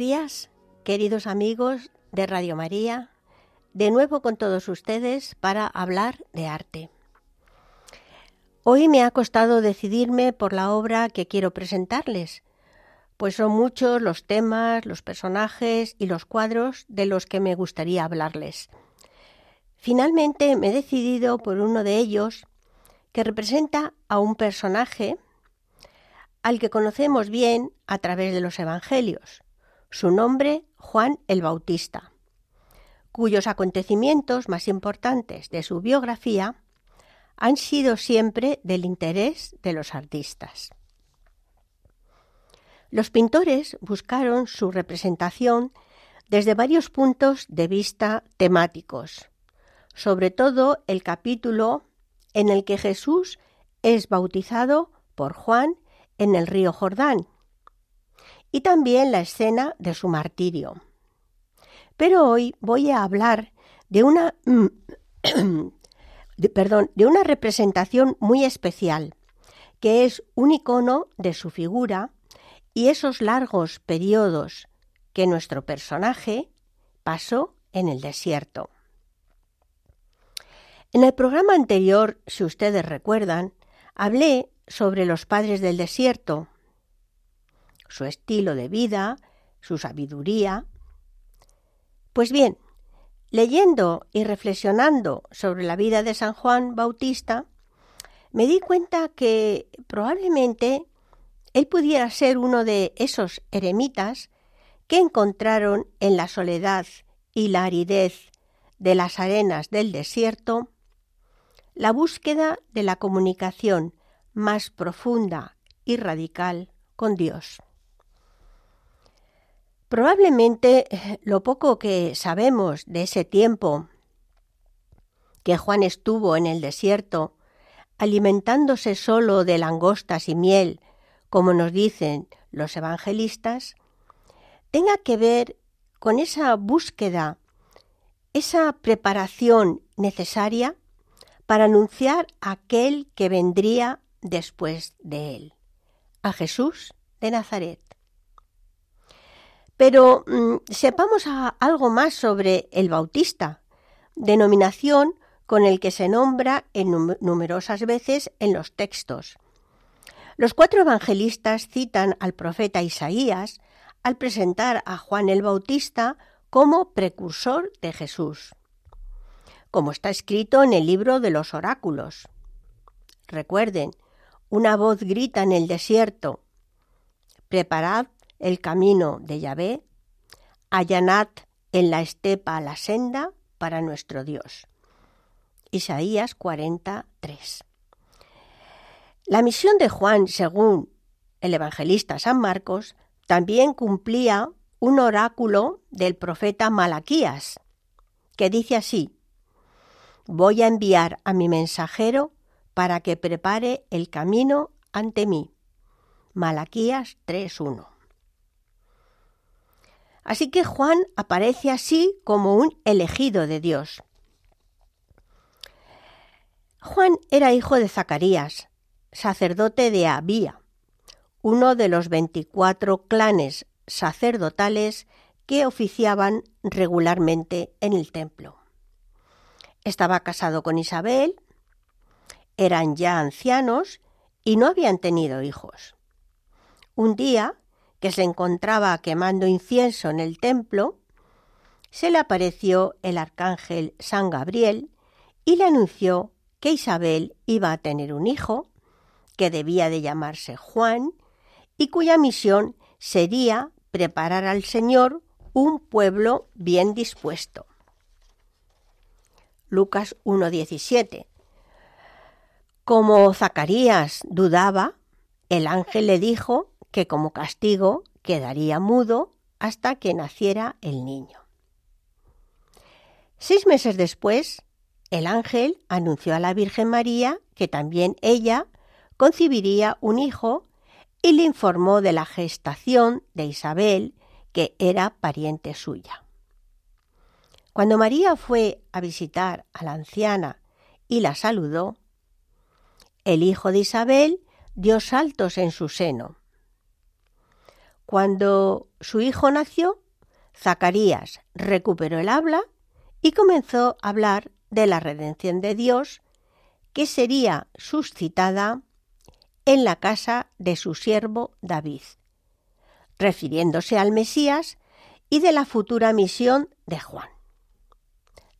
Días, queridos amigos de Radio María, de nuevo con todos ustedes para hablar de arte. Hoy me ha costado decidirme por la obra que quiero presentarles, pues son muchos los temas, los personajes y los cuadros de los que me gustaría hablarles. Finalmente me he decidido por uno de ellos que representa a un personaje al que conocemos bien a través de los Evangelios, su nombre Juan el Bautista, cuyos acontecimientos más importantes de su biografía han sido siempre del interés de los artistas. Los pintores buscaron su representación desde varios puntos de vista temáticos, sobre todo el capítulo en el que Jesús es bautizado por Juan en el río Jordán, y también la escena de su martirio. Pero hoy voy a hablar de una, perdón, de una representación muy especial, que es un icono de su figura y esos largos periodos que nuestro personaje pasó en el desierto. En el programa anterior, si ustedes recuerdan, hablé sobre los padres del desierto, su estilo de vida, su sabiduría. Pues bien, leyendo y reflexionando sobre la vida de San Juan Bautista, me di cuenta que probablemente él pudiera ser uno de esos eremitas que encontraron en la soledad y la aridez de las arenas del desierto la búsqueda de la comunicación más profunda y radical con Dios. Probablemente eh, lo poco que sabemos de ese tiempo que Juan estuvo en el desierto, alimentándose solo de langostas y miel, como nos dicen los evangelistas, tenga que ver con esa búsqueda, esa preparación necesaria para anunciar a aquel que vendría después de él, a Jesús de Nazaret. Pero mm, sepamos algo más sobre el Bautista, denominación con el que se nombra en numerosas veces en los textos. Los cuatro evangelistas citan al profeta Isaías al presentar a Juan el Bautista como precursor de Jesús, como está escrito en el libro de los oráculos. Recuerden, una voz grita en el desierto, preparad el camino de Yahvé, allanad en la estepa la senda para nuestro Dios. Isaías 43. La misión de Juan, según el evangelista San Marcos, también cumplía un oráculo del profeta Malaquías, que dice así, Voy a enviar a mi mensajero para que prepare el camino ante mí. Malaquías 3.1. Así que Juan aparece así como un elegido de Dios. Juan era hijo de Zacarías, sacerdote de Abía, uno de los veinticuatro clanes sacerdotales que oficiaban regularmente en el templo. Estaba casado con Isabel, eran ya ancianos y no habían tenido hijos. Un día que se encontraba quemando incienso en el templo, se le apareció el arcángel San Gabriel y le anunció que Isabel iba a tener un hijo, que debía de llamarse Juan, y cuya misión sería preparar al Señor un pueblo bien dispuesto. Lucas 1.17. Como Zacarías dudaba, el ángel le dijo que como castigo quedaría mudo hasta que naciera el niño. Seis meses después, el ángel anunció a la Virgen María que también ella concibiría un hijo y le informó de la gestación de Isabel, que era pariente suya. Cuando María fue a visitar a la anciana y la saludó, el hijo de Isabel dio saltos en su seno. Cuando su hijo nació, Zacarías recuperó el habla y comenzó a hablar de la redención de Dios que sería suscitada en la casa de su siervo David, refiriéndose al Mesías y de la futura misión de Juan.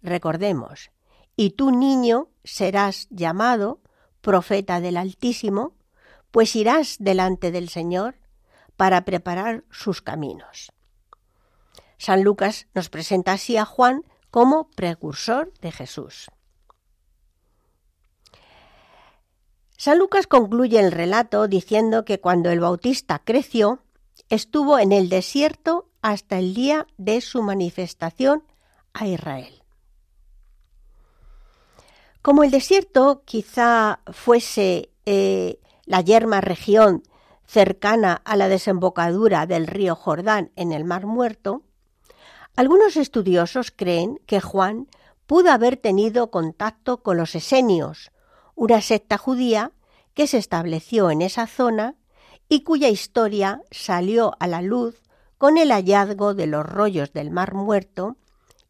Recordemos, y tu niño serás llamado profeta del Altísimo, pues irás delante del Señor para preparar sus caminos. San Lucas nos presenta así a Juan como precursor de Jesús. San Lucas concluye el relato diciendo que cuando el Bautista creció, estuvo en el desierto hasta el día de su manifestación a Israel. Como el desierto quizá fuese eh, la yerma región cercana a la desembocadura del río Jordán en el Mar Muerto, algunos estudiosos creen que Juan pudo haber tenido contacto con los esenios, una secta judía que se estableció en esa zona y cuya historia salió a la luz con el hallazgo de los rollos del Mar Muerto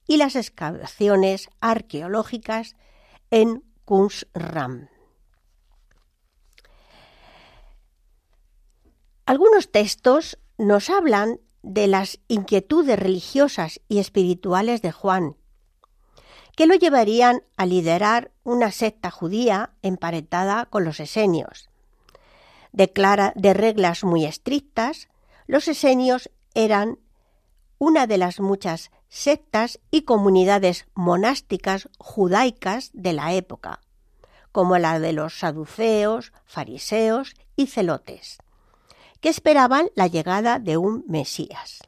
y las excavaciones arqueológicas en Qumran. Algunos textos nos hablan de las inquietudes religiosas y espirituales de Juan, que lo llevarían a liderar una secta judía emparentada con los esenios. Declara de reglas muy estrictas, los esenios eran una de las muchas sectas y comunidades monásticas judaicas de la época, como la de los saduceos, fariseos y celotes que esperaban la llegada de un Mesías.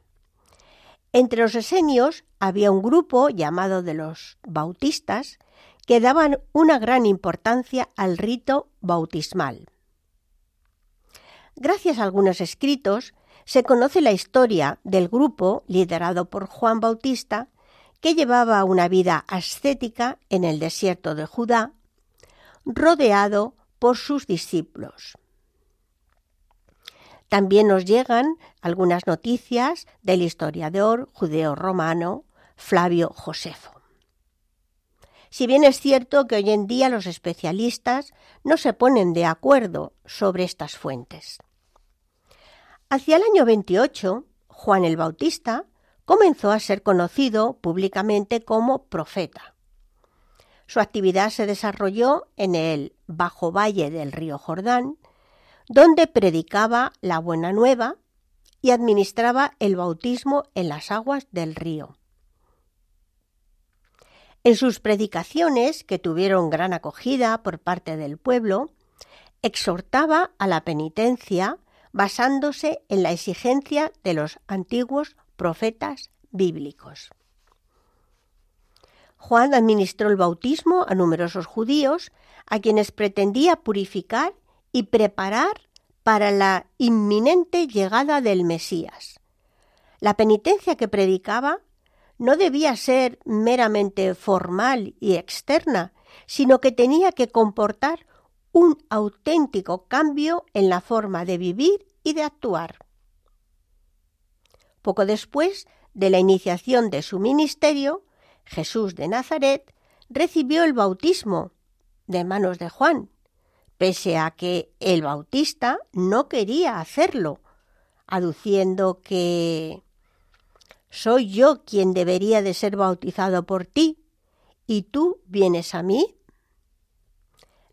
Entre los esenios había un grupo llamado de los bautistas que daban una gran importancia al rito bautismal. Gracias a algunos escritos se conoce la historia del grupo liderado por Juan Bautista que llevaba una vida ascética en el desierto de Judá, rodeado por sus discípulos. También nos llegan algunas noticias del historiador judeo-romano Flavio Josefo. Si bien es cierto que hoy en día los especialistas no se ponen de acuerdo sobre estas fuentes. Hacia el año 28, Juan el Bautista comenzó a ser conocido públicamente como profeta. Su actividad se desarrolló en el bajo valle del río Jordán, donde predicaba la buena nueva y administraba el bautismo en las aguas del río. En sus predicaciones, que tuvieron gran acogida por parte del pueblo, exhortaba a la penitencia basándose en la exigencia de los antiguos profetas bíblicos. Juan administró el bautismo a numerosos judíos a quienes pretendía purificar y preparar para la inminente llegada del Mesías. La penitencia que predicaba no debía ser meramente formal y externa, sino que tenía que comportar un auténtico cambio en la forma de vivir y de actuar. Poco después de la iniciación de su ministerio, Jesús de Nazaret recibió el bautismo de manos de Juan pese a que el Bautista no quería hacerlo, aduciendo que ¿Soy yo quien debería de ser bautizado por ti y tú vienes a mí?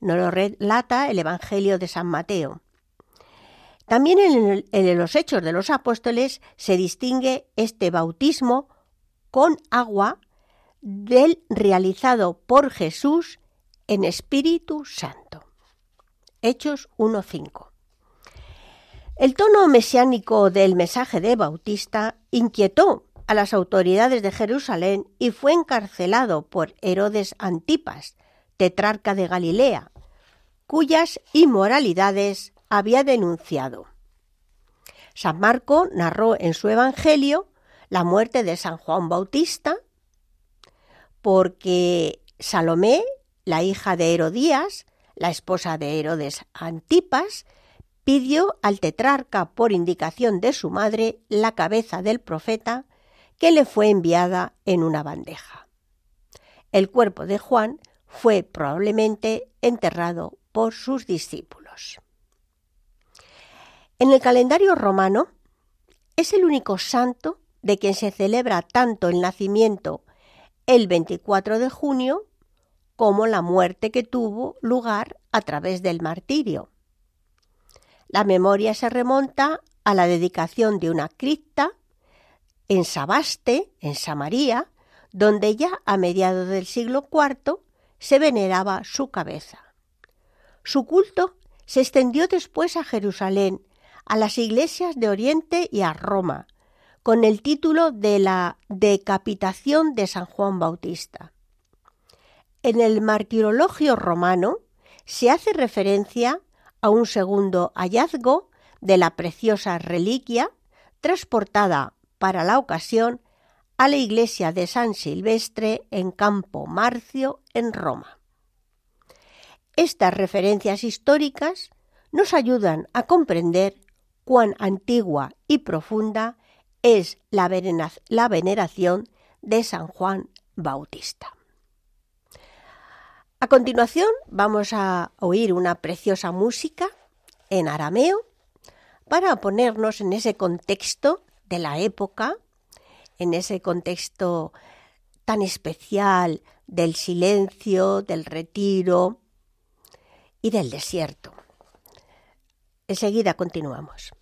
Nos lo relata el Evangelio de San Mateo. También en, en, los Hechos de los Apóstoles se distingue este bautismo con agua del realizado por Jesús en Espíritu Santo. Hechos 1.5. El tono mesiánico del mensaje de Bautista inquietó a las autoridades de Jerusalén y fue encarcelado por Herodes Antipas, tetrarca de Galilea, cuyas inmoralidades había denunciado. San Marco narró en su Evangelio la muerte de San Juan Bautista, porque Salomé, la hija de Herodías, la esposa de Herodes Antipas, pidió al tetrarca por indicación de su madre la cabeza del profeta que le fue enviada en una bandeja. El cuerpo de Juan fue probablemente enterrado por sus discípulos. En el calendario romano es el único santo de quien se celebra tanto el nacimiento el 24 de junio como la muerte que tuvo lugar a través del martirio. La memoria se remonta a la dedicación de una cripta en Sabaste, en Samaria, donde ya a mediados del siglo IV se veneraba su cabeza. Su culto se extendió después a Jerusalén, a las iglesias de Oriente y a Roma, con el título de la decapitación de San Juan Bautista. En el martirologio romano se hace referencia a un segundo hallazgo de la preciosa reliquia transportada para la ocasión a la iglesia de San Silvestre en Campo Marcio, en Roma. Estas referencias históricas nos ayudan a comprender cuán antigua y profunda es la, veneración de San Juan Bautista. A continuación vamos a oír una preciosa música en arameo para ponernos en ese contexto de la época, en ese contexto tan especial del silencio, del retiro y del desierto. Enseguida continuamos.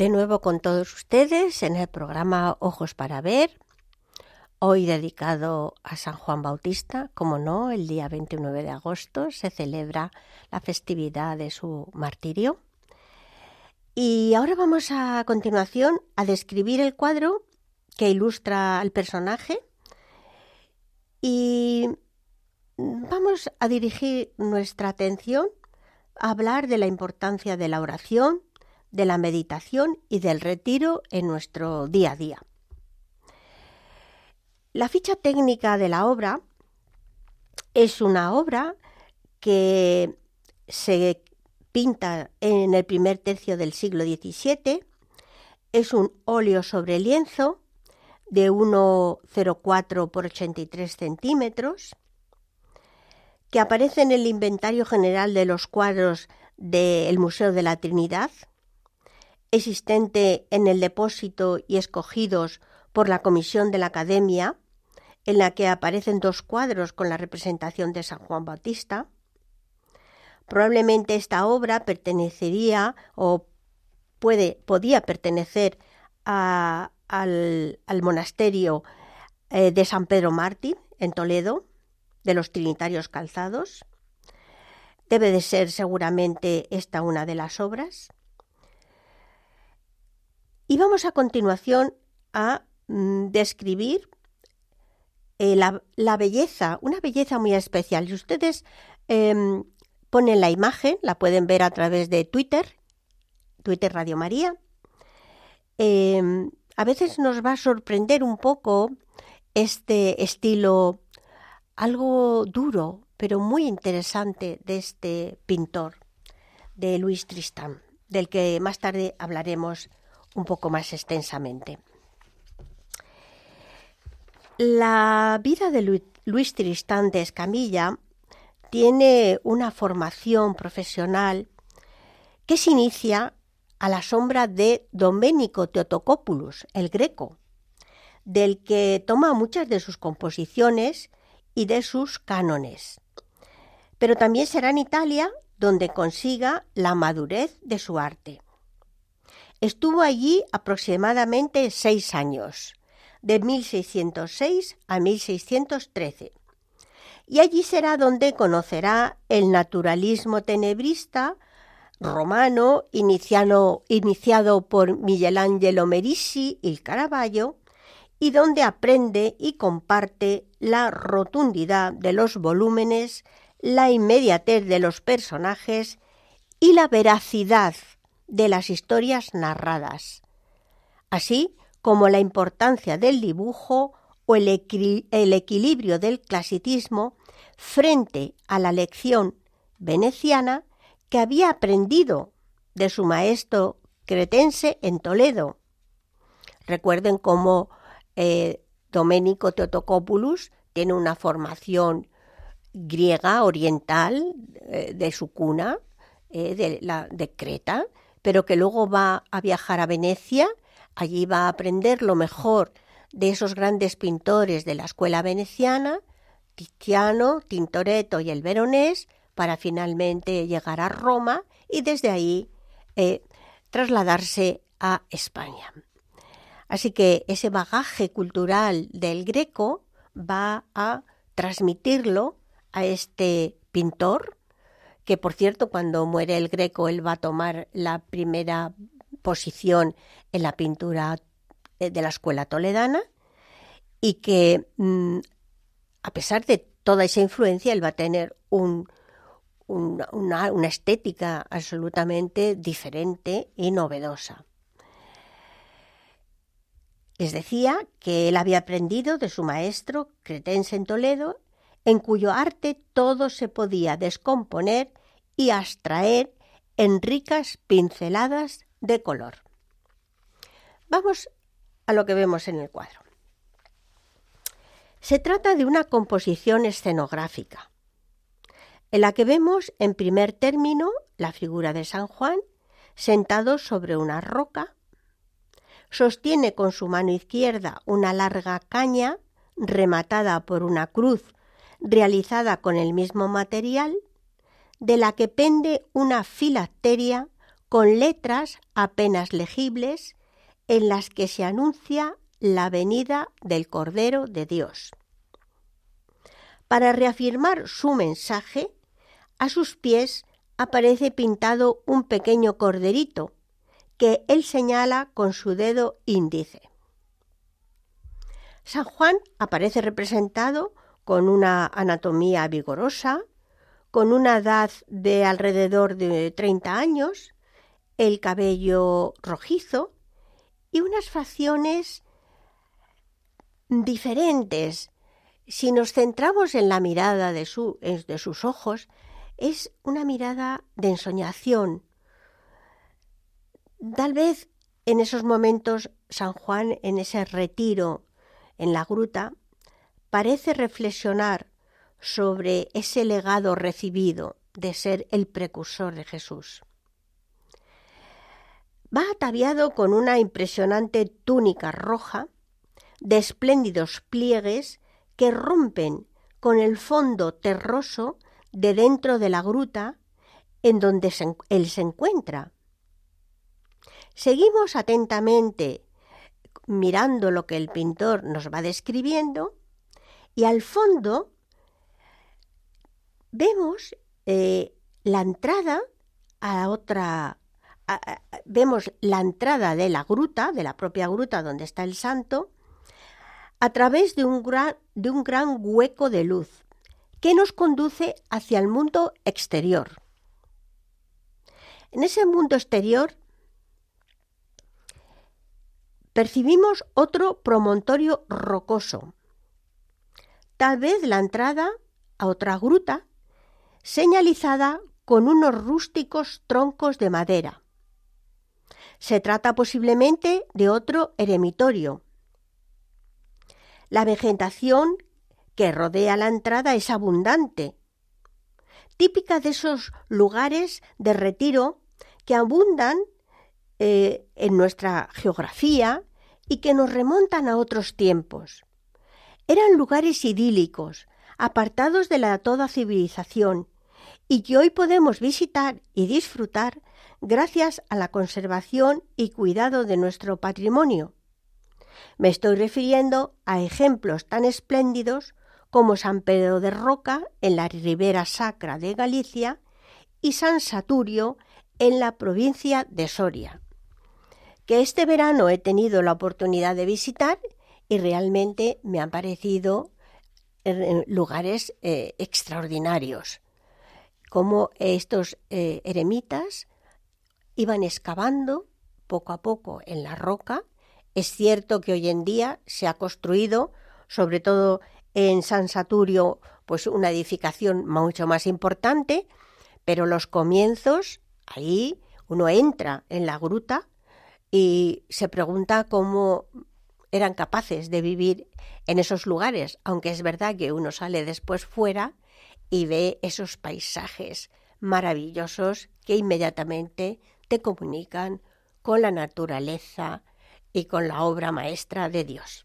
De nuevo con todos ustedes en el programa Ojos para Ver, hoy dedicado a San Juan Bautista, como no, el día 29 de agosto se celebra la festividad de su martirio. Y ahora vamos a, continuación a describir el cuadro que ilustra al personaje y vamos a dirigir nuestra atención a hablar de la importancia de la oración, de la meditación y del retiro en nuestro día a día. La ficha técnica de la obra es una obra que se pinta en el primer tercio del siglo XVII. Es un óleo sobre lienzo de 1,04 por 83 centímetros que aparece en el inventario general de los cuadros del Museo de la Trinidad, existente en el depósito y escogidos por la Comisión de la Academia, en la que aparecen dos cuadros con la representación de San Juan Bautista. Probablemente esta obra pertenecería o puede, podía pertenecer al, monasterio eh, de San Pedro Mártir en Toledo, de los Trinitarios Calzados. Debe de ser seguramente esta una de las obras. Y vamos a continuación a mm, describir eh, la, belleza, una belleza muy especial. Y ustedes em, ponen la imagen, la pueden ver a través de Twitter, Twitter Radio María. Em, a veces nos va a sorprender un poco este estilo algo duro, pero muy interesante de este pintor, de Luis Tristán, del que más tarde hablaremos un poco más extensamente. La vida de Luis Tristán de Escamilla tiene una formación profesional que se inicia a la sombra de Domenico Teotocopoulos, el greco, del que toma muchas de sus composiciones y de sus cánones. Pero también será en Italia donde consiga la madurez de su arte. Estuvo allí aproximadamente seis años, de 1606 a 1613, y allí será donde conocerá el naturalismo tenebrista romano iniciado, iniciado por Michelangelo Merisi y Caravaggio, y donde aprende y comparte la rotundidad de los volúmenes, la inmediatez de los personajes y la veracidad de las historias narradas, así como la importancia del dibujo o el, equilibrio del clasicismo frente a la lección veneciana que había aprendido de su maestro cretense en Toledo. Recuerden cómo eh, Domenico Teotocopoulos tiene una formación griega oriental eh, de su cuna, eh, de, la, de Creta, pero que luego va a viajar a Venecia, allí va a aprender lo mejor de esos grandes pintores de la escuela veneciana, Tiziano, Tintoretto y el Veronés, para finalmente llegar a Roma y desde ahí trasladarse a España. Así que ese bagaje cultural del greco va a transmitirlo a este pintor, que por cierto cuando muere el greco él va a tomar la primera posición en la pintura eh, de la escuela toledana y que mm, a pesar de toda esa influencia él va a tener una, una estética absolutamente diferente y novedosa. Les decía que él había aprendido de su maestro cretense en Toledo, en cuyo arte todo se podía descomponer y abstraer en ricas pinceladas de color. Vamos a lo que vemos en el cuadro. Se trata de una composición escenográfica, en la que vemos en primer término la figura de San Juan sentado sobre una roca sostiene con su mano izquierda una larga caña rematada por una cruz realizada con el mismo material, de la que pende una filacteria con letras apenas legibles en las que se anuncia la venida del Cordero de Dios. Para reafirmar su mensaje, a sus pies aparece pintado un pequeño corderito, que él señala con su dedo índice. San Juan aparece representado con una anatomía vigorosa, con una edad de alrededor de 30 años, el cabello rojizo y unas facciones diferentes. Si nos centramos en la mirada de, de sus ojos, es una mirada de ensoñación. Tal vez en esos momentos San Juan, en ese retiro en la gruta, parece reflexionar sobre ese legado recibido de ser el precursor de Jesús. Va ataviado con una impresionante túnica roja de espléndidos pliegues que rompen con el fondo terroso de dentro de la gruta en donde él se encuentra. Seguimos atentamente mirando lo que el pintor nos va describiendo y al fondo vemos eh, la entrada a otra vemos la entrada de la gruta, de la propia gruta donde está el santo, a través de un, gran, de un gran hueco de luz que nos conduce hacia el mundo exterior. En ese mundo exterior percibimos otro promontorio rocoso, tal vez la entrada a otra gruta, señalizada con unos rústicos troncos de madera. Se trata posiblemente de otro eremitorio. La vegetación que rodea la entrada es abundante, típica de esos lugares de retiro que abundan eh, en nuestra geografía y que nos remontan a otros tiempos. Eran lugares idílicos, apartados de la toda civilización, y que hoy podemos visitar y disfrutar gracias a la conservación y cuidado de nuestro patrimonio. Me estoy refiriendo a ejemplos tan espléndidos como San Pedro de Roca en la ribera sacra de Galicia y San Saturio en la provincia de Soria que este verano he tenido la oportunidad de visitar y realmente me han parecido eh, lugares eh, extraordinarios, como estos eh, eremitas iban excavando poco a poco en la roca. Es cierto que hoy en día se ha construido, sobre todo en San Saturio, pues una edificación mucho más importante, pero los comienzos, ahí uno entra en la gruta y se pregunta cómo eran capaces de vivir en esos lugares, aunque es verdad que uno sale después fuera y ve esos paisajes maravillosos que inmediatamente te comunican con la naturaleza y con la obra maestra de Dios.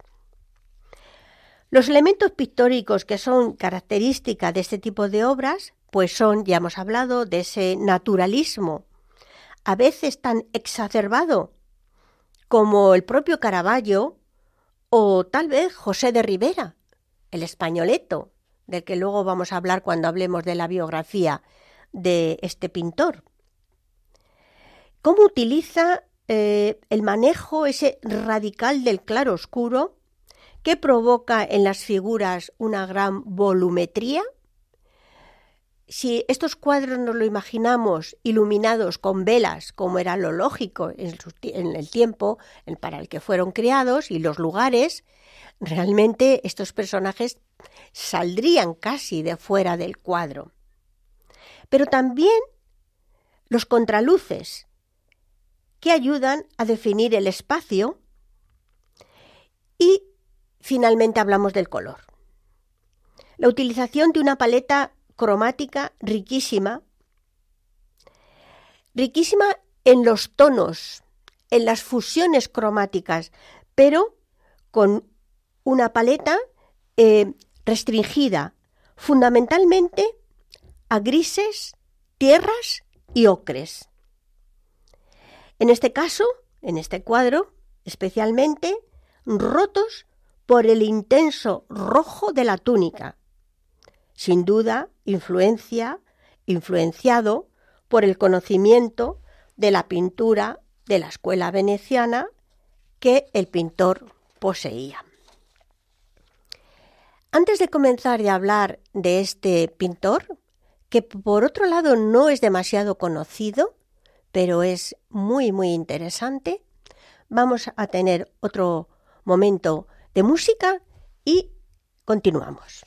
Los elementos pictóricos que son característica de este tipo de obras, pues son, ya hemos hablado, de ese naturalismo, a veces tan exacerbado como el propio Caravaggio o tal vez José de Rivera, el españoleto, del que luego vamos a hablar cuando hablemos de la biografía de este pintor. ¿Cómo utiliza eh, el manejo ese radical del claro oscuro que provoca en las figuras una gran volumetría si estos cuadros nos lo imaginamos iluminados con velas, como era lo lógico en, el tiempo para el que fueron creados y los lugares, realmente estos personajes saldrían casi de fuera del cuadro. Pero también los contraluces, que ayudan a definir el espacio. Y finalmente hablamos del color. La utilización de una paleta cromática riquísima, riquísima en los tonos, en las fusiones cromáticas, pero con una paleta eh, restringida fundamentalmente a grises, tierras y ocres. En este caso, en este cuadro, especialmente, rotos por el intenso rojo de la túnica, sin duda influencia, influenciado por el conocimiento de la pintura de la escuela veneciana que el pintor poseía. Antes de comenzar a hablar de este pintor, que por otro lado no es demasiado conocido, pero es muy, muy interesante, vamos a tener otro momento de música y continuamos.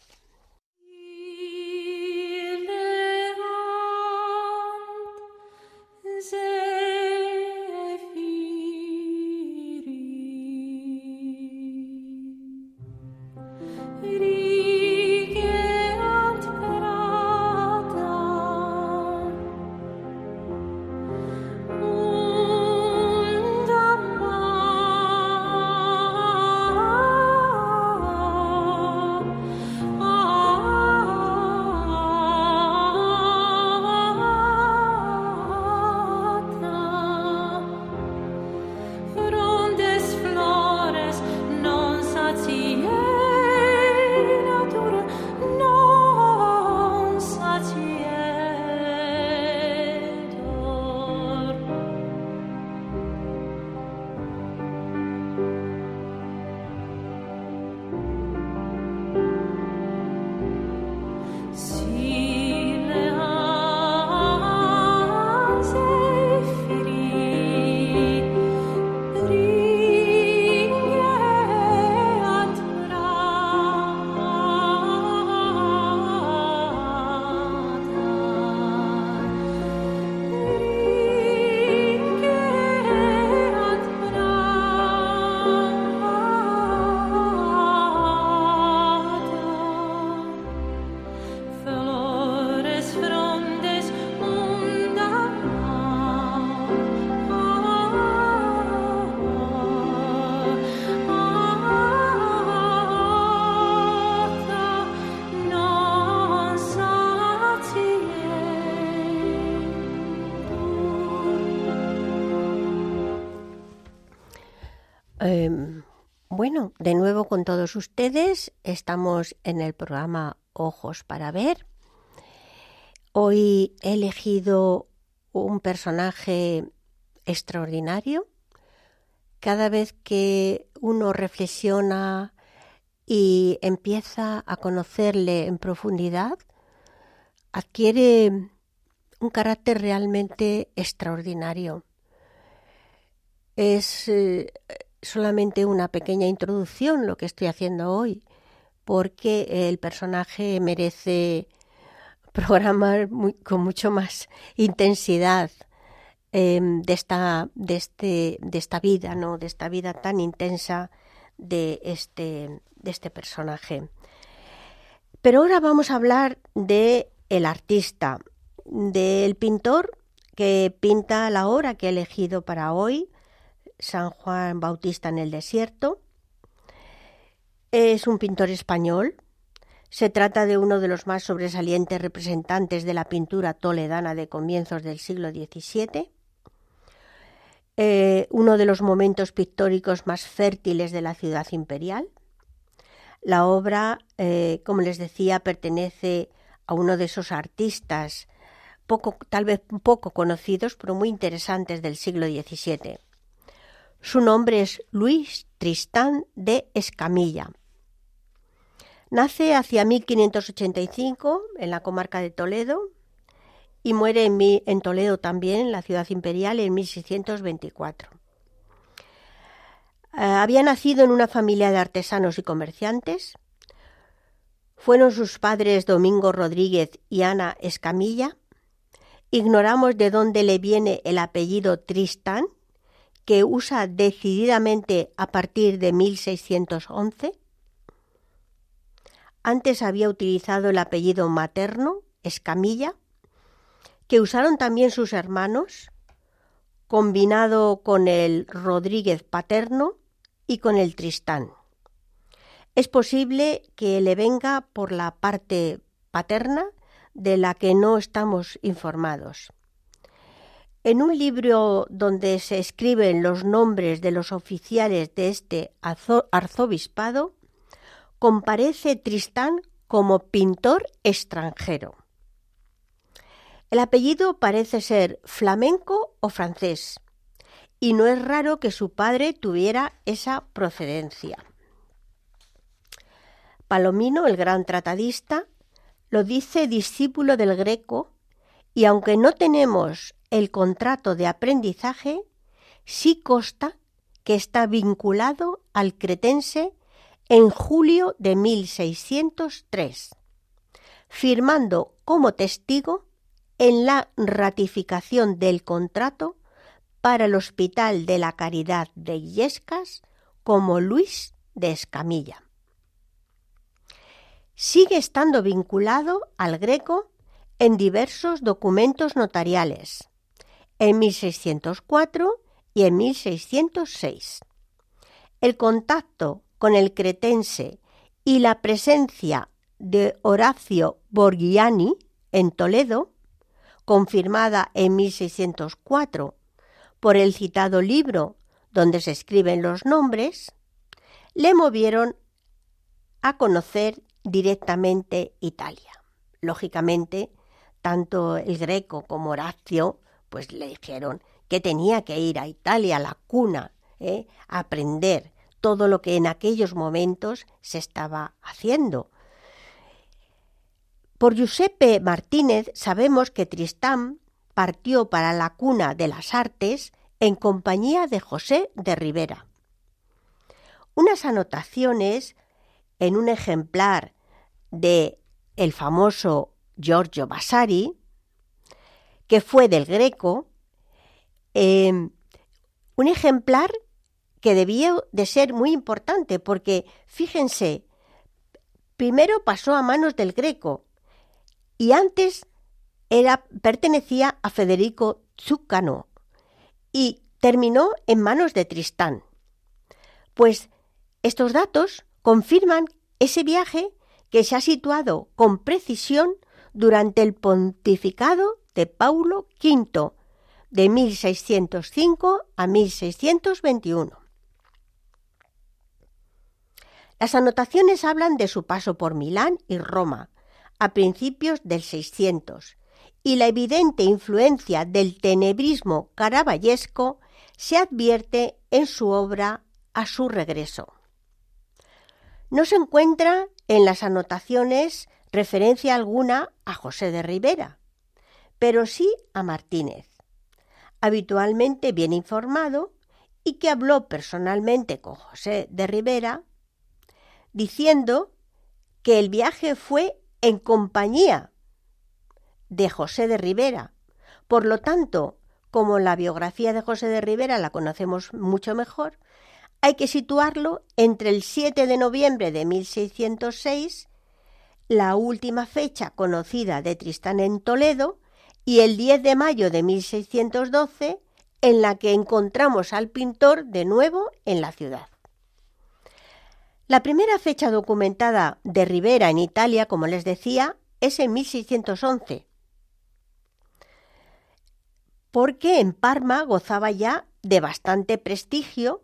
De nuevo con todos ustedes, estamos en el programa Ojos para Ver. Hoy he elegido un personaje extraordinario. Cada vez que uno reflexiona y empieza a conocerle en profundidad, adquiere un carácter realmente extraordinario. Es eh, solamente una pequeña introducción lo que estoy haciendo hoy, porque el personaje merece programar con mucho más intensidad em, de, esta, de, este, de esta vida, ¿no? de esta vida tan intensa de este, de este personaje. Pero ahora vamos a hablar de el artista, del pintor que pinta la obra que he elegido para hoy, San Juan Bautista en el desierto. Es un pintor español. Se trata de uno de los más sobresalientes representantes de la pintura toledana de comienzos del siglo XVII. Eh, uno de los momentos pictóricos más fértiles de la ciudad imperial. La obra, eh, como les decía, pertenece a uno de esos artistas poco, tal vez poco conocidos, pero muy interesantes del siglo XVII. Su nombre es Luis Tristán de Escamilla. Nace hacia 1585 en la comarca de Toledo y muere en, en Toledo también, en la ciudad imperial, en 1624. Eh, había nacido en una familia de artesanos y comerciantes. Fueron sus padres Domingo Rodríguez y Ana Escamilla. Ignoramos de dónde le viene el apellido Tristán, que usa decididamente a partir de 1611. Antes había utilizado el apellido materno, Escamilla, que usaron también sus hermanos, combinado con el Rodríguez paterno y con el Tristán. Es posible que le venga por la parte paterna de la que no estamos informados. En un libro donde se escriben los nombres de los oficiales de este arzobispado, comparece Tristán como pintor extranjero. El apellido parece ser flamenco o francés, y no es raro que su padre tuviera esa procedencia. Palomino, el gran tratadista, lo dice discípulo del Greco, y aunque no tenemos el contrato de aprendizaje, sí consta que está vinculado al cretense en julio de 1603, firmando como testigo en la ratificación del contrato para el Hospital de la Caridad de Illescas como Luis de Escamilla. Sigue estando vinculado al greco en diversos documentos notariales, en 1604 y en 1606. El contacto con el cretense y la presencia de Horacio Borgiani en Toledo, confirmada en 1604 por el citado libro donde se escriben los nombres, le movieron a conocer directamente Italia. Lógicamente, tanto el greco como Horacio pues le dijeron que tenía que ir a Italia, la cuna, ¿eh? a aprender todo lo que en aquellos momentos se estaba haciendo. Por Giuseppe Martínez sabemos que Tristán partió para la cuna de las artes en compañía de José de Rivera. Unas anotaciones en un ejemplar de el famoso Giorgio Vasari, que fue del Greco, eh, un ejemplar que debió de ser muy importante porque, fíjense, primero pasó a manos del Greco y antes era, pertenecía a Federico Zuccano y terminó en manos de Tristán. Pues estos datos confirman ese viaje que se ha situado con precisión durante el pontificado de Paulo V de 1605 a 1621. Las anotaciones hablan de su paso por Milán y Roma a principios del 600 y la evidente influencia del tenebrismo caravallesco se advierte en su obra a su regreso. No se encuentra en las anotaciones referencia alguna a José de Rivera, pero sí a Martínez, habitualmente bien informado y que habló personalmente con José de Rivera, diciendo que el viaje fue en compañía de José de Rivera. Por lo tanto, como la biografía de José de Rivera la conocemos mucho mejor, hay que situarlo entre el 7 de noviembre de 1606, la última fecha conocida de Tristán en Toledo, y el 10 de mayo de 1612, en la que encontramos al pintor de nuevo en la ciudad. La primera fecha documentada de Rivera en Italia, como les decía, es en 1611, porque en Parma gozaba ya de bastante prestigio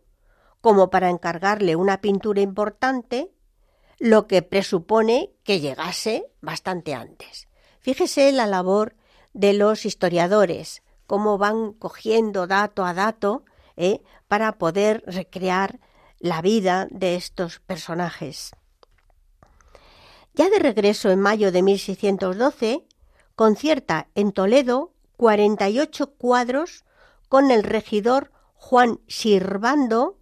como para encargarle una pintura importante, lo que presupone que llegase bastante antes. Fíjese la labor de los historiadores, cómo van cogiendo dato a dato ¿eh? para poder recrear la vida de estos personajes. Ya de regreso en mayo de 1612, concierta en Toledo 48 cuadros con el regidor Juan Sirvando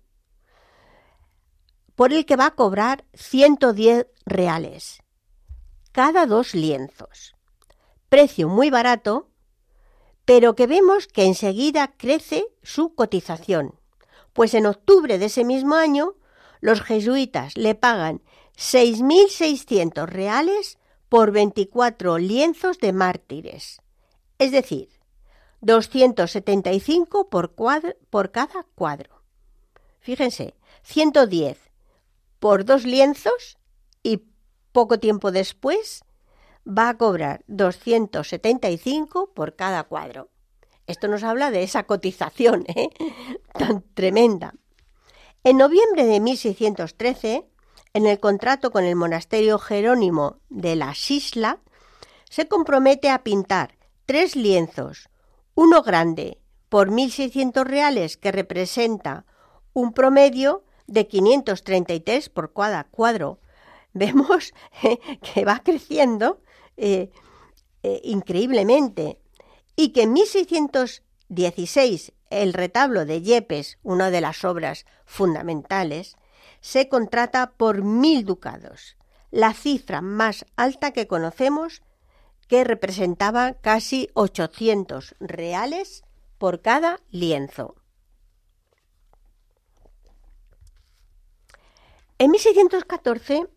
por el que va a cobrar 110 reales cada dos lienzos. Precio muy barato, pero que vemos que enseguida crece su cotización, pues en octubre de ese mismo año los jesuitas le pagan 6.600 reales por 24 lienzos de mártires, es decir, 275 por, por cada cuadro. Fíjense, 110 por dos lienzos y poco tiempo después va a cobrar 275 por cada cuadro. Esto nos habla de esa cotización ¿eh? tan tremenda. En noviembre de 1613, en el contrato con el monasterio Jerónimo de la Sisla, se compromete a pintar tres lienzos, uno grande por 1.600 reales que representa un promedio de 533 por cada cuadro, vemos que va creciendo eh, eh, increíblemente y que en 1616 el retablo de Yepes, una de las obras fundamentales, se contrata por mil ducados, la cifra más alta que conocemos, que representaba casi 800 reales por cada lienzo. En 1614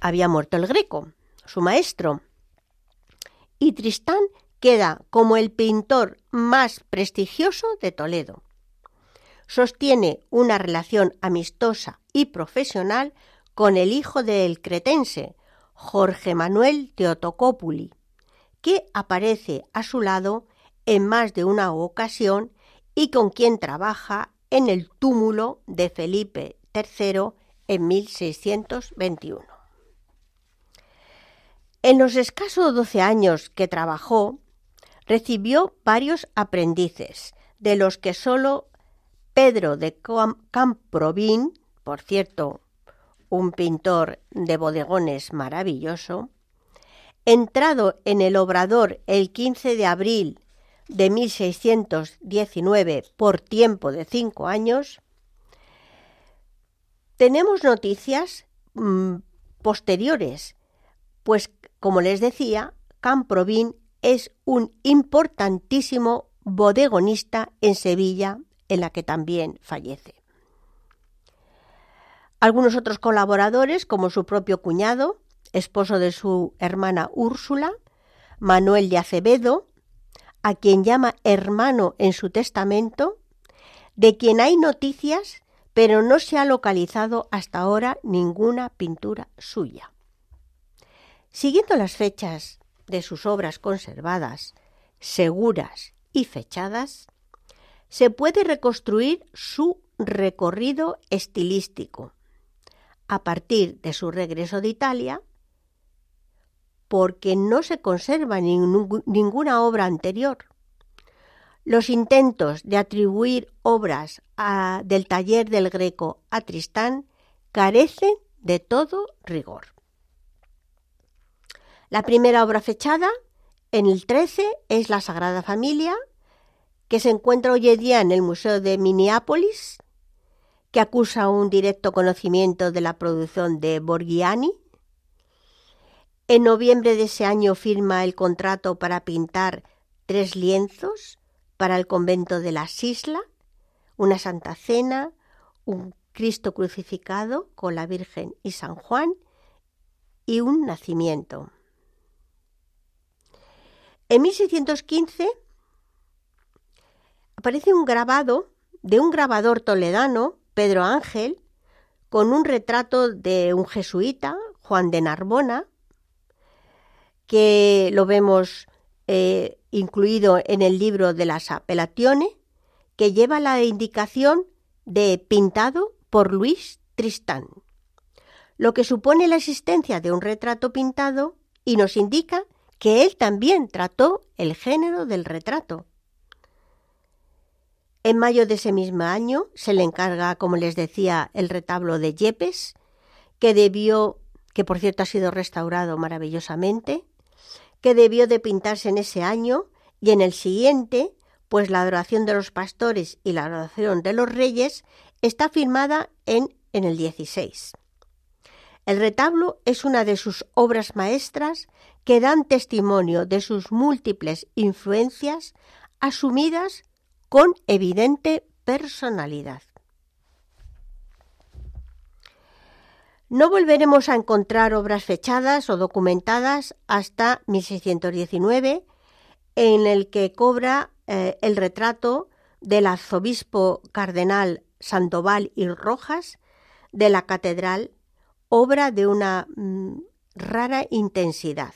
había muerto el Greco, su maestro, y Tristán queda como el pintor más prestigioso de Toledo. Sostiene una relación amistosa y profesional con el hijo del cretense, Jorge Manuel Teotocópuli, que aparece a su lado en más de una ocasión y con quien trabaja en el túmulo de Felipe III en 1621. En los escasos doce años que trabajó, recibió varios aprendices, de los que sólo Pedro de Camprovín, por cierto, un pintor de bodegones maravilloso, entrado en el obrador el 15 de abril de 1619 por tiempo de cinco años, tenemos noticias mm, posteriores, pues como les decía, Camprovín es un importantísimo bodegonista en Sevilla, en la que también fallece. Algunos otros colaboradores, como su propio cuñado, esposo de su hermana Úrsula, Manuel de Acevedo, a quien llama hermano en su testamento, de quien hay noticias, pero no se ha localizado hasta ahora ninguna pintura suya. Siguiendo las fechas de sus obras conservadas, seguras y fechadas, se puede reconstruir su recorrido estilístico a partir de su regreso de Italia, porque no se conserva ninguna obra anterior. Los intentos de atribuir obras del taller del Greco a Tristán carecen de todo rigor. La primera obra fechada en el 13 es La Sagrada Familia, que se encuentra hoy en día en el Museo de Minneapolis, que acusa un directo conocimiento de la producción de Borghiani. En noviembre de ese año firma el contrato para pintar tres lienzos para el convento de la Sisla, una Santa Cena, un Cristo crucificado con la Virgen y San Juan y un nacimiento. En 1615 aparece un grabado de un grabador toledano, Pedro Ángel, con un retrato de un jesuita, Juan de Narbona, que lo vemos eh, incluido en el libro de las apelaciones, que lleva la indicación de pintado por Luis Tristán, lo que supone la existencia de un retrato pintado y nos indica que él también trató el género del retrato. En mayo de ese mismo año se le encarga, como les decía, el retablo de Yepes, que debió, que por cierto ha sido restaurado maravillosamente, que debió de pintarse en ese año y en el siguiente, pues la adoración de los pastores y la adoración de los reyes está firmada en, en el 16. El retablo es una de sus obras maestras que dan testimonio de sus múltiples influencias asumidas con evidente personalidad. No volveremos a encontrar obras fechadas o documentadas hasta 1619, en el que cobra eh, el retrato del arzobispo cardenal Sandoval y Rojas de la catedral, obra de una mm, rara intensidad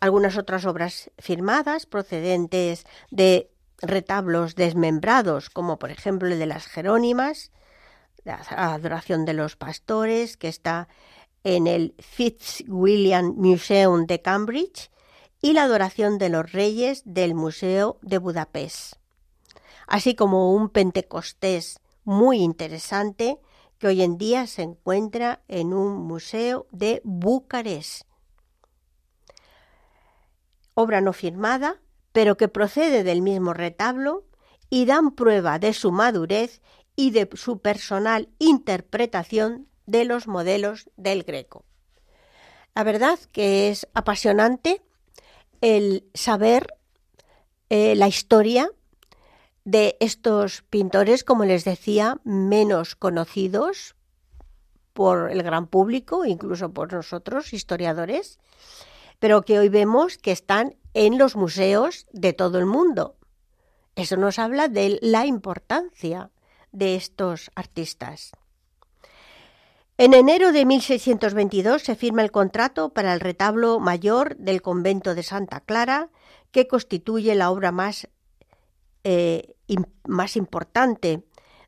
algunas otras obras firmadas procedentes de retablos desmembrados, como por ejemplo el de las Jerónimas, la adoración de los pastores, que está en el Fitzwilliam Museum de Cambridge, y la adoración de los reyes del Museo de Budapest, así como un Pentecostés muy interesante que hoy en día se encuentra en un museo de Bucarest. Obra no firmada, pero que procede del mismo retablo y dan prueba de su madurez y de su personal interpretación de los modelos del Greco. La verdad que es apasionante el saber eh, la historia de estos pintores, como les decía, menos conocidos por el gran público, incluso por nosotros, historiadores, pero que hoy vemos que están en los museos de todo el mundo. Eso nos habla de la importancia de estos artistas. En enero de 1622 se firma el contrato para el retablo mayor del convento de Santa Clara, que constituye la obra más, eh, más importante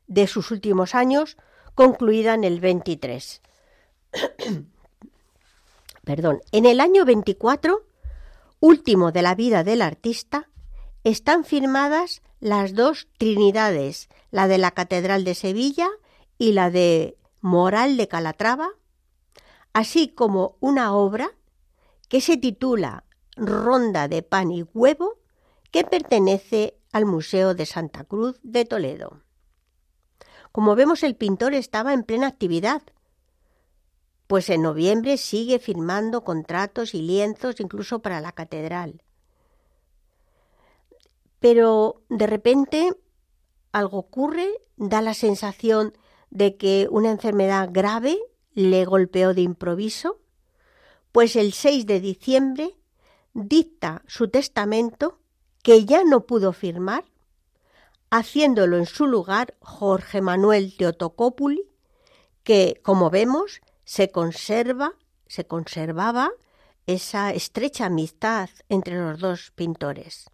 de sus últimos años, concluida en el 23. Perdón, en el año 24, último de la vida del artista, están firmadas las dos Trinidades, la de la Catedral de Sevilla y la de Moral de Calatrava, así como una obra que se titula Ronda de Pan y Huevo, que pertenece al Museo de Santa Cruz de Toledo. Como vemos, el pintor estaba en plena actividad, pues en noviembre sigue firmando contratos y lienzos incluso para la catedral. Pero de repente algo ocurre, da la sensación de que una enfermedad grave le golpeó de improviso, pues el 6 de diciembre dicta su testamento que ya no pudo firmar, haciéndolo en su lugar Jorge Manuel Teotocópuli, que, como vemos, se conserva, se conservaba esa estrecha amistad entre los dos pintores.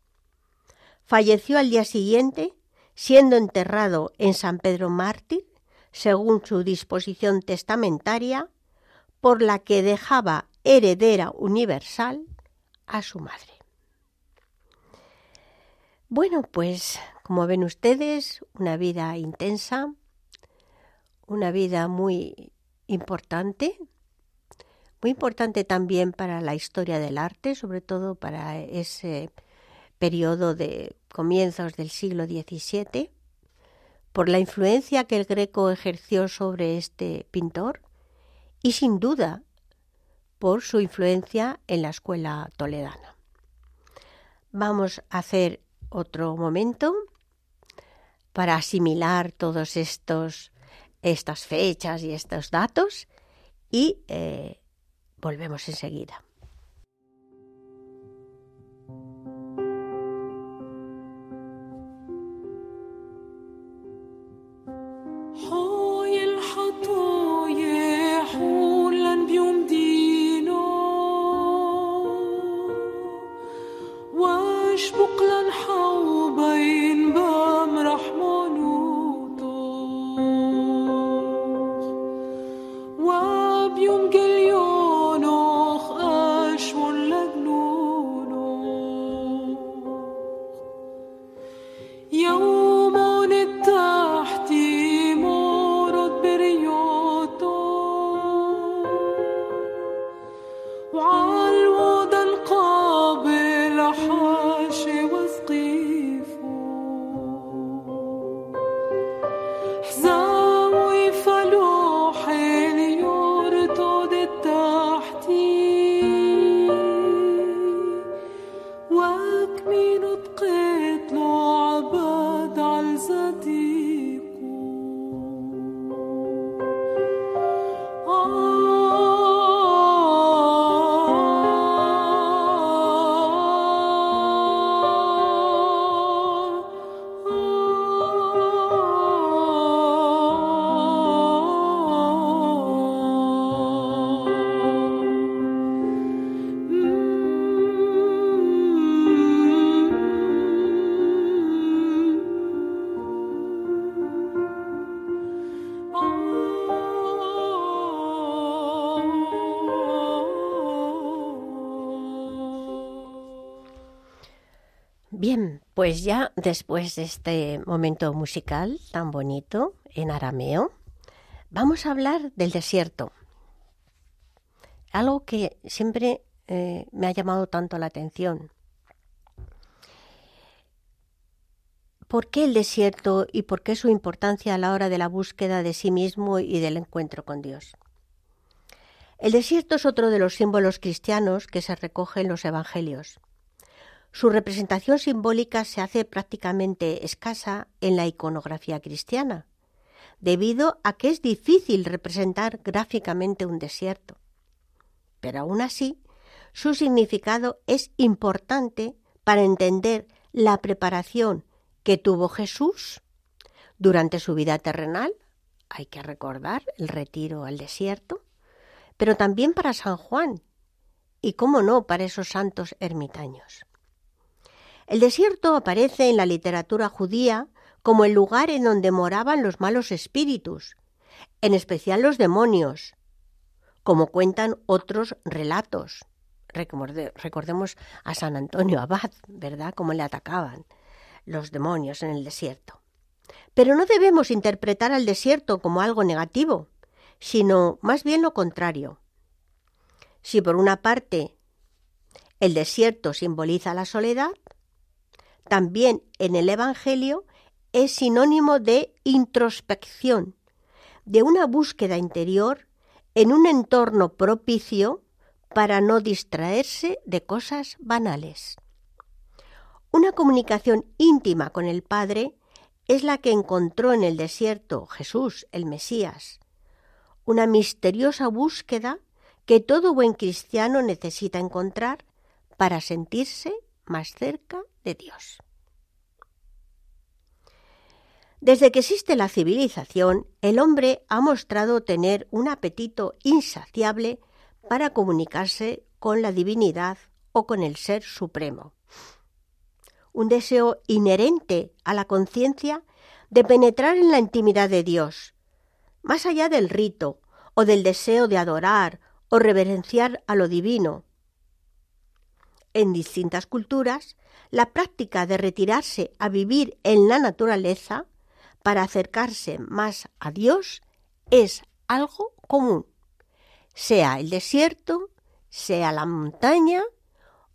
Falleció al día siguiente, siendo enterrado en San Pedro Mártir, según su disposición testamentaria, por la que dejaba heredera universal a su madre. Bueno, pues como ven ustedes, una vida intensa, una vida muy importante, muy importante también para la historia del arte, sobre todo para ese periodo de comienzos del siglo XVII, por la influencia que el Greco ejerció sobre este pintor y sin duda por su influencia en la escuela toledana. Vamos a hacer otro momento para asimilar todos estos estas fechas y estos datos y eh, volvemos enseguida. Después de este momento musical tan bonito en arameo, Vamos a hablar del desierto. Algo que siempre eh, me ha llamado tanto la atención. ¿Por qué el desierto y por qué su importancia a la hora de la búsqueda de sí mismo y del encuentro con Dios? El desierto es otro de los símbolos cristianos que se recoge en los Evangelios. Su representación simbólica se hace prácticamente escasa en la iconografía cristiana, debido a que es difícil representar gráficamente un desierto. Pero aún así, su significado es importante para entender la preparación que tuvo Jesús durante su vida terrenal. Hay que recordar el retiro al desierto, pero también para San Juan y, cómo no, para esos santos ermitaños. El desierto aparece en la literatura judía como el lugar en donde moraban los malos espíritus, en especial los demonios, como cuentan otros relatos. Recordemos a San Antonio Abad, ¿verdad? Cómo le atacaban los demonios en el desierto. Pero no debemos interpretar al desierto como algo negativo, sino más bien lo contrario. Si por una parte el desierto simboliza la soledad, también en el Evangelio es sinónimo de introspección, de una búsqueda interior en un entorno propicio para no distraerse de cosas banales. Una comunicación íntima con el Padre es la que encontró en el desierto Jesús, el Mesías, una misteriosa búsqueda que todo buen cristiano necesita encontrar para sentirse más cerca de Dios. Desde que existe la civilización, el hombre ha mostrado tener un apetito insaciable para comunicarse con la divinidad o con el Ser Supremo. Un deseo inherente a la conciencia de penetrar en la intimidad de Dios, más allá del rito o del deseo de adorar o reverenciar a lo divino. En distintas culturas, la práctica de retirarse a vivir en la naturaleza para acercarse más a Dios es algo común, sea el desierto, sea la montaña,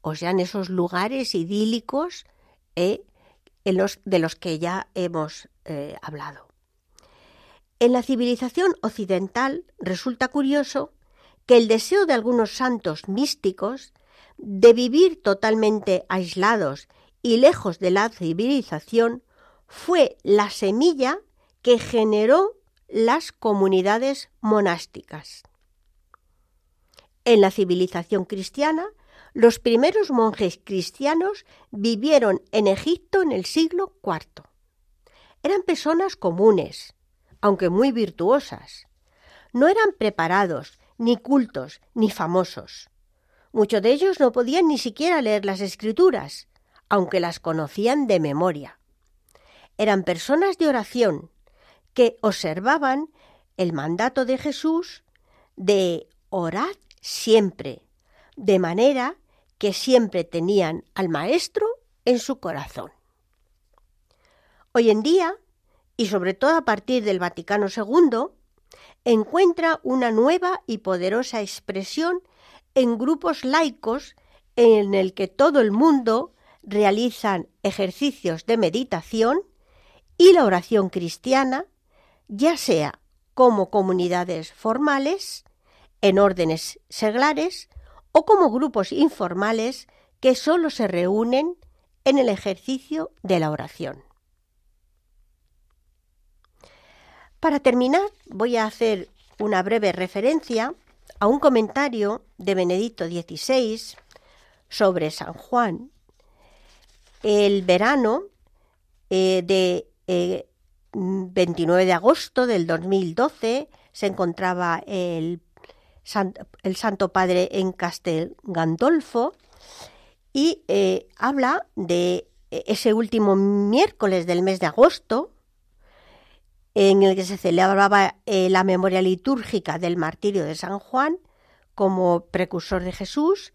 o sean esos lugares idílicos eh, de los que ya hemos eh, hablado. En la civilización occidental resulta curioso que el deseo de algunos santos místicos de vivir totalmente aislados y lejos de la civilización fue la semilla que generó las comunidades monásticas. En la civilización cristiana, los primeros monjes cristianos vivieron en Egipto en el siglo IV. Eran personas comunes, aunque muy virtuosas. No eran preparados, ni cultos, ni famosos. Muchos de ellos no podían ni siquiera leer las escrituras, aunque las conocían de memoria eran personas de oración que observaban el mandato de Jesús de orad siempre, de manera que siempre tenían al Maestro en su corazón. Hoy en día, y sobre todo a partir del Vaticano II, encuentra una nueva y poderosa expresión en grupos laicos en el que todo el mundo realizan ejercicios de meditación y la oración cristiana, ya sea como comunidades formales, en órdenes seglares, o como grupos informales que solo se reúnen en el ejercicio de la oración. Para terminar, voy a hacer una breve referencia a un comentario de Benedicto XVI sobre San Juan. El verano eh, de 29 eh, de agosto del 2012 se encontraba el, el Santo Padre en Castel Gandolfo y eh, habla de ese último miércoles del mes de agosto en el que se celebraba eh, la memoria litúrgica del martirio de San Juan como precursor de Jesús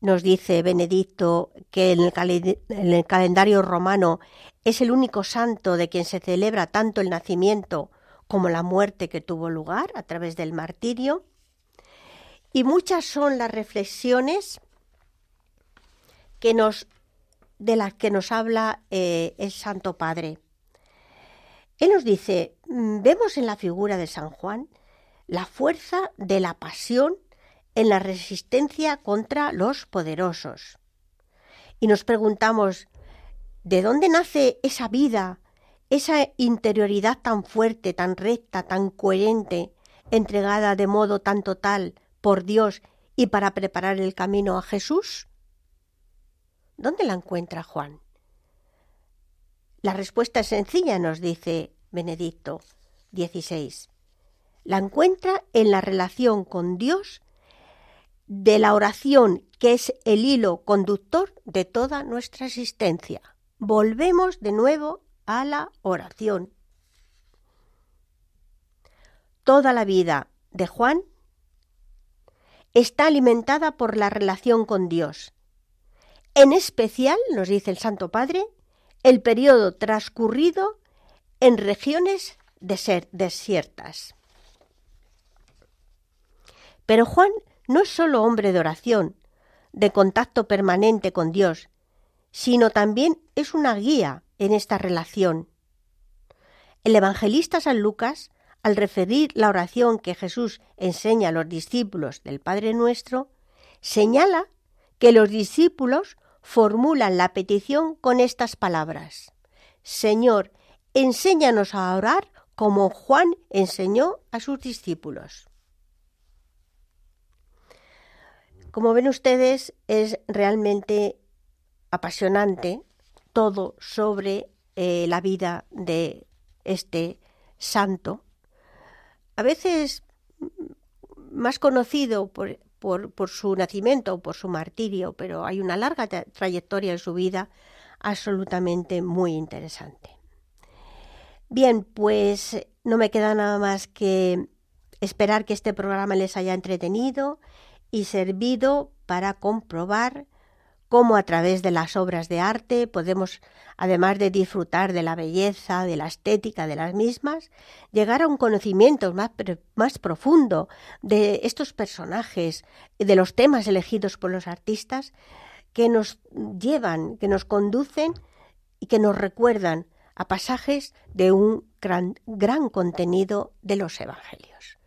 nos dice Benedicto que en el, calendario romano es el único santo de quien se celebra tanto el nacimiento como la muerte que tuvo lugar a través del martirio. Y muchas son las reflexiones que nos, de las que nos habla eh, el Santo Padre. Él nos dice, mm, vemos en la figura de San Juan la fuerza de la pasión en la resistencia contra los poderosos. Y nos preguntamos, ¿de dónde nace esa vida, esa interioridad tan fuerte, tan recta, tan coherente, entregada de modo tan total por Dios y para preparar el camino a Jesús? ¿Dónde la encuentra Juan? La respuesta es sencilla, nos dice Benedicto XVI. La encuentra en la relación con Dios de la oración, que es el hilo conductor de toda nuestra existencia. Volvemos de nuevo a la oración. Toda la vida de Juan está alimentada por la relación con Dios. En especial, nos dice el Santo Padre, el periodo transcurrido en regiones desiertas. Pero Juan no es solo hombre de oración, de contacto permanente con Dios, sino también es una guía en esta relación. El evangelista San Lucas, al referir la oración que Jesús enseña a los discípulos del Padre Nuestro, señala que los discípulos formulan la petición con estas palabras. Señor, enséñanos a orar como Juan enseñó a sus discípulos. Como ven ustedes, es realmente apasionante todo sobre eh, la vida de este santo, a veces más conocido por, por, su nacimiento o por su martirio, pero hay una larga trayectoria en su vida absolutamente muy interesante. Bien, pues no me queda nada más que esperar que este programa les haya entretenido y servido para comprobar cómo a través de las obras de arte podemos, además de disfrutar de la belleza, de la estética de las mismas, llegar a un conocimiento más, más profundo de estos personajes, de los temas elegidos por los artistas, que nos llevan, que nos conducen y que nos recuerdan a pasajes de un gran, gran contenido de los Evangelios.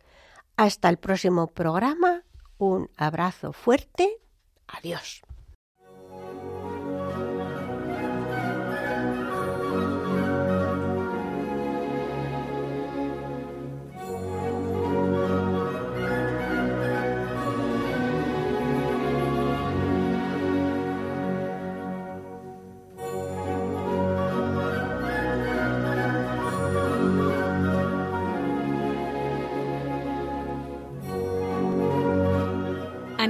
Hasta el próximo programa un abrazo fuerte. Adiós.